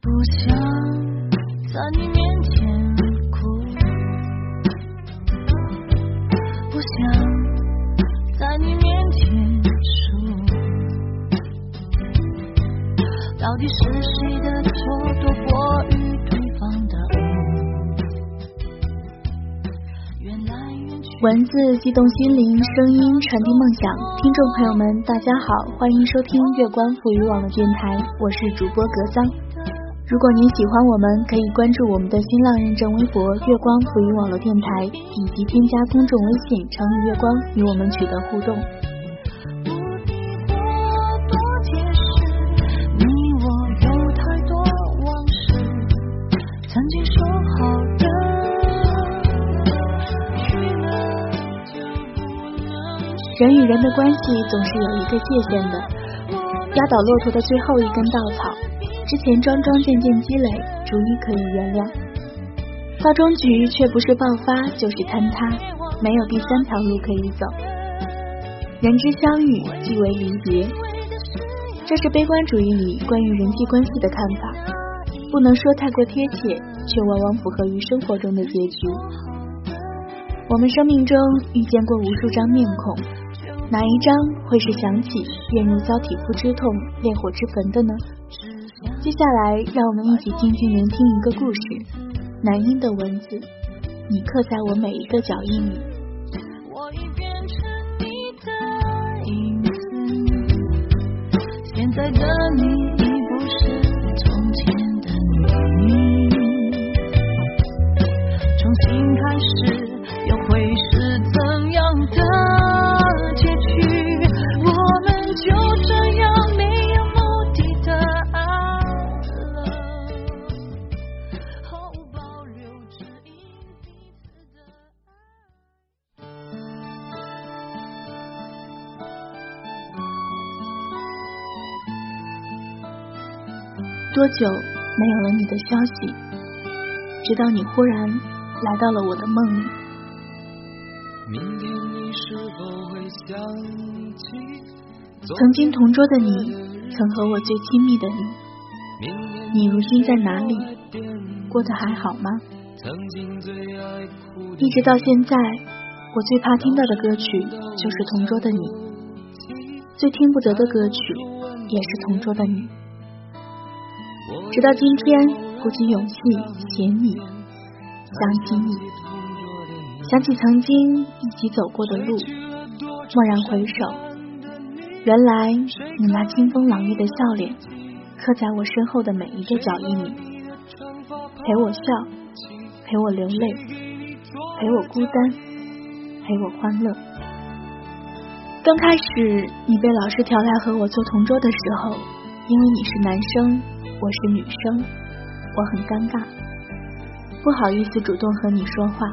不想在你面前哭，不想在你面前输。到底是谁的错多过于对方的误？文字激动心灵，声音传递梦想。听众朋友们，大家好，欢迎收听月光赋予网络电台，我是主播格桑。如果您喜欢我们，可以关注我们的新浪认证微博“月光浮云网络电台”，以及添加公众微信“成语月光”与我们取得互动。人与人的关系总是有一个界限的，压倒骆驼的最后一根稻草。之前桩桩件件积累，逐一可以原谅，到终局却不是爆发就是坍塌，没有第三条路可以走。人之相遇即为离别，这是悲观主义里关于人际关系的看法，不能说太过贴切，却往往符合于生活中的结局。我们生命中遇见过无数张面孔，哪一张会是想起便如遭体肤之痛、烈火之焚的呢？接下来，让我们一起静静聆听一个故事。男婴的文字，你刻在我每一个脚印里。多久没有了你的消息？直到你忽然来到了我的梦里。曾经同桌的你，曾和我最亲密的你，你如今在哪里？过得还好吗？一直到现在，我最怕听到的歌曲就是同桌的你，最听不得的歌曲也是同桌的你。直到今天，鼓起勇气写你，想起你，想起曾经一起走过的路，蓦然回首，原来你那清风朗月的笑脸，刻在我身后的每一个脚印里，陪我笑，陪我流泪，陪我孤单，陪我欢乐。刚开始你被老师调来和我做同桌的时候，因为你是男生。我是女生，我很尴尬，不好意思主动和你说话。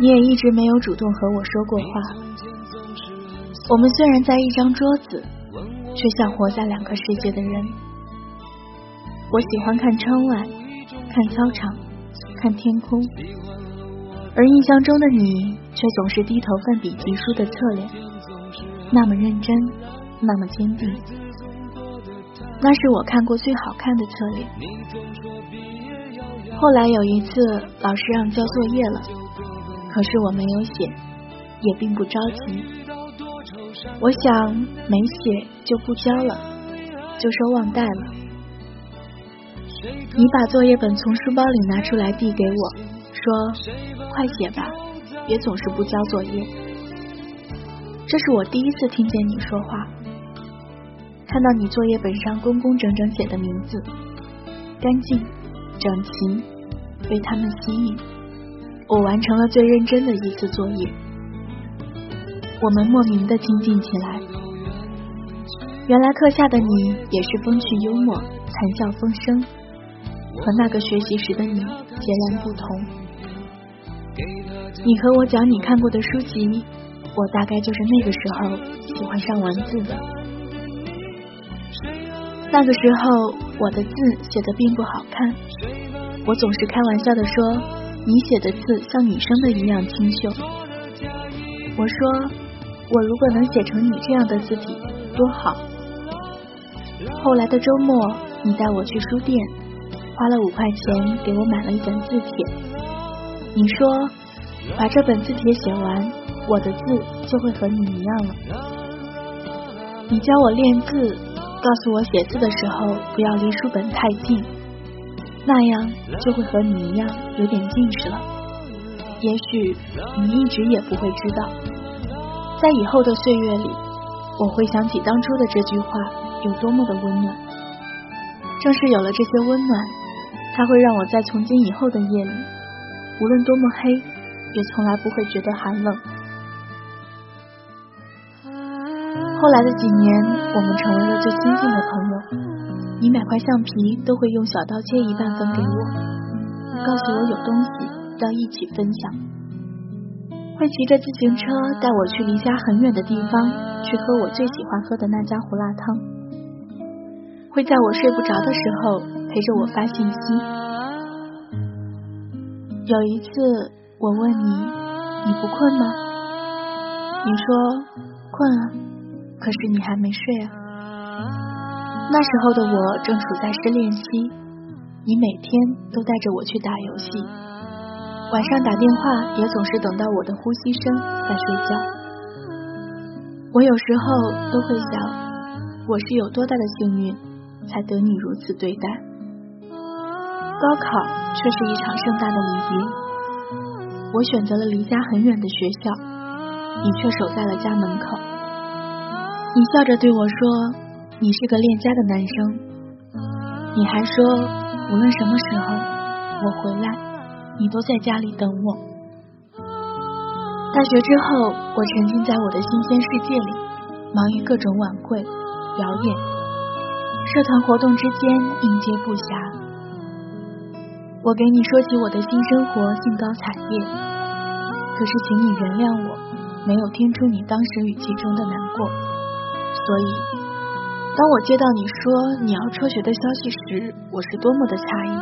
你也一直没有主动和我说过话。我们虽然在一张桌子，却像活在两个世界的人。我喜欢看窗外，看操场，看天空，而印象中的你却总是低头奋笔疾书的侧脸，那么认真，那么坚定。那是我看过最好看的侧脸。后来有一次，老师让交作业了，可是我没有写，也并不着急。我想没写就不交了，就说忘带了。你把作业本从书包里拿出来递给我，说：“快写吧，别总是不交作业。”这是我第一次听见你说话。看到你作业本上工工整整写的名字，干净整齐，被他们吸引。我完成了最认真的一次作业，我们莫名的亲近起来。原来课下的你也是风趣幽默、谈笑风生，和那个学习时的你截然不同。你和我讲你看过的书籍，我大概就是那个时候喜欢上文字的。那个时候，我的字写的并不好看，我总是开玩笑的说，你写的字像女生的一样清秀。我说，我如果能写成你这样的字体，多好。后来的周末，你带我去书店，花了五块钱给我买了一本字帖。你说，把这本字帖写完，我的字就会和你一样了。你教我练字，告诉我写字的时候不要离书本太近，那样就会和你一样有点近视了。也许你一直也不会知道，在以后的岁月里，我会想起当初的这句话有多么的温暖。正是有了这些温暖，它会让我在从今以后的夜里，无论多么黑，也从来不会觉得寒冷。后来的几年，我们成为了最亲近的朋友。你买块橡皮都会用小刀切一半分给我，告诉我有东西要一起分享。会骑着自行车带我去离家很远的地方，去喝我最喜欢喝的那家胡辣汤。会在我睡不着的时候陪着我发信息。有一次我问你，你不困吗？你说困啊，可是你还没睡啊。那时候的我正处在失恋期，你每天都带着我去打游戏，晚上打电话也总是等到我的呼吸声再睡觉。我有时候都会想，我是有多大的幸运。才得你如此对待，高考却是一场盛大的离别。我选择了离家很远的学校，你却守在了家门口。你笑着对我说：“你是个恋家的男生。”你还说，无论什么时候我回来，你都在家里等我。大学之后，我沉浸在我的新鲜世界里，忙于各种晚会表演。社团活动之间应接不暇，我给你说起我的新生活，兴高采烈。可是，请你原谅我，没有听出你当时语气中的难过。所以，当我接到你说你要辍学的消息时，我是多么的诧异，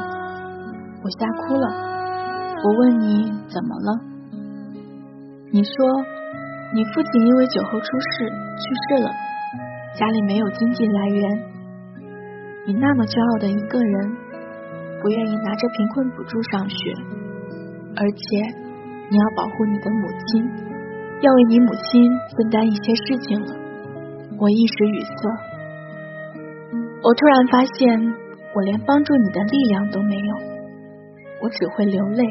我吓哭了。我问你怎么了？你说你父亲因为酒后出事去世了，家里没有经济来源。你那么骄傲的一个人，不愿意拿着贫困补助上学，而且你要保护你的母亲，要为你母亲分担一些事情了。我一时语塞，我突然发现我连帮助你的力量都没有，我只会流泪，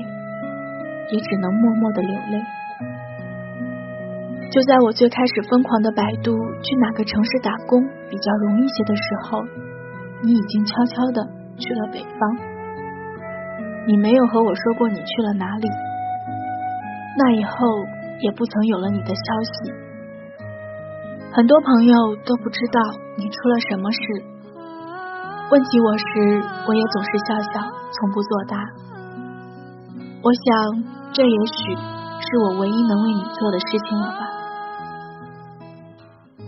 也只能默默的流泪。就在我最开始疯狂的百度去哪个城市打工比较容易些的时候。你已经悄悄的去了北方，你没有和我说过你去了哪里。那以后也不曾有了你的消息。很多朋友都不知道你出了什么事，问起我时，我也总是笑笑，从不作答。我想，这也许是我唯一能为你做的事情了吧。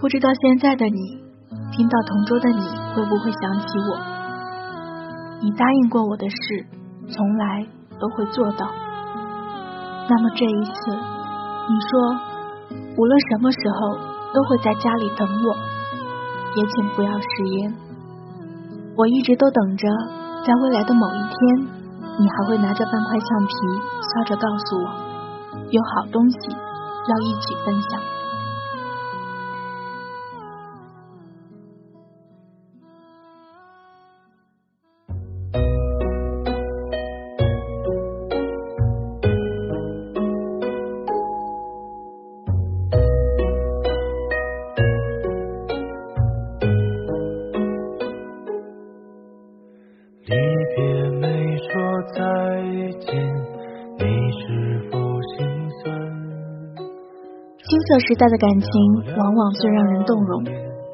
不知道现在的你。听到同桌的你会不会想起我？你答应过我的事，从来都会做到。那么这一次，你说无论什么时候都会在家里等我，也请不要食言。我一直都等着，在未来的某一天，你还会拿着半块橡皮，笑着告诉我，有好东西要一起分享。时代的感情往往最让人动容，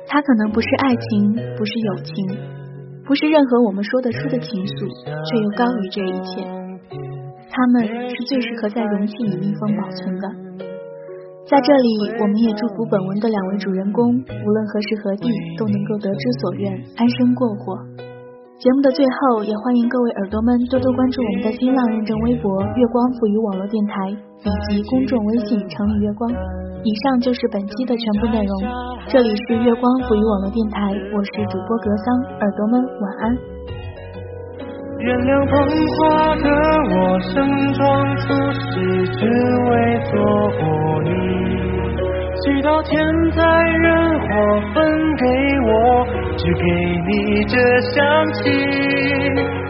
它可能不是爱情，不是友情，不是任何我们说得出的情愫，却又高于这一切。它们是最适合在容器里密封保存的。在这里，我们也祝福本文的两位主人公，无论何时何地都能够得之所愿，安生过活。节目的最后，也欢迎各位耳朵们多多关注我们的新浪认证微博“月光赋予网络电台”以及公众微信“城里月光”。以上就是本期的全部内容。这里是月光浮语网络电台，我是主播格桑，耳朵们晚安。原谅捧花的我，盛装出席，只为错过你。祈祷天灾人祸分给我，只给你这香气。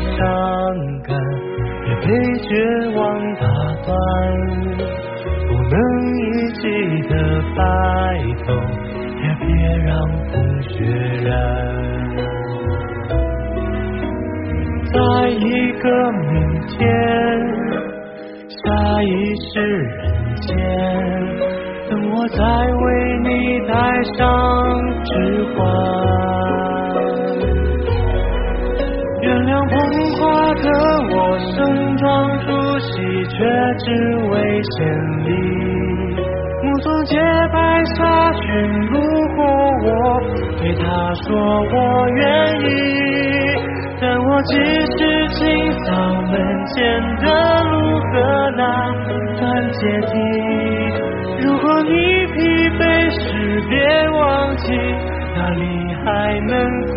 伤感也被绝望打断不能一起的白头。也别让风雪染在一个明天下一世人间等我再为你戴上指环。只为千里。目送洁白纱裙路过我，对他说我愿意。但我只是清扫门前的路和那段阶梯。如果你疲惫时，别忘记哪里还能停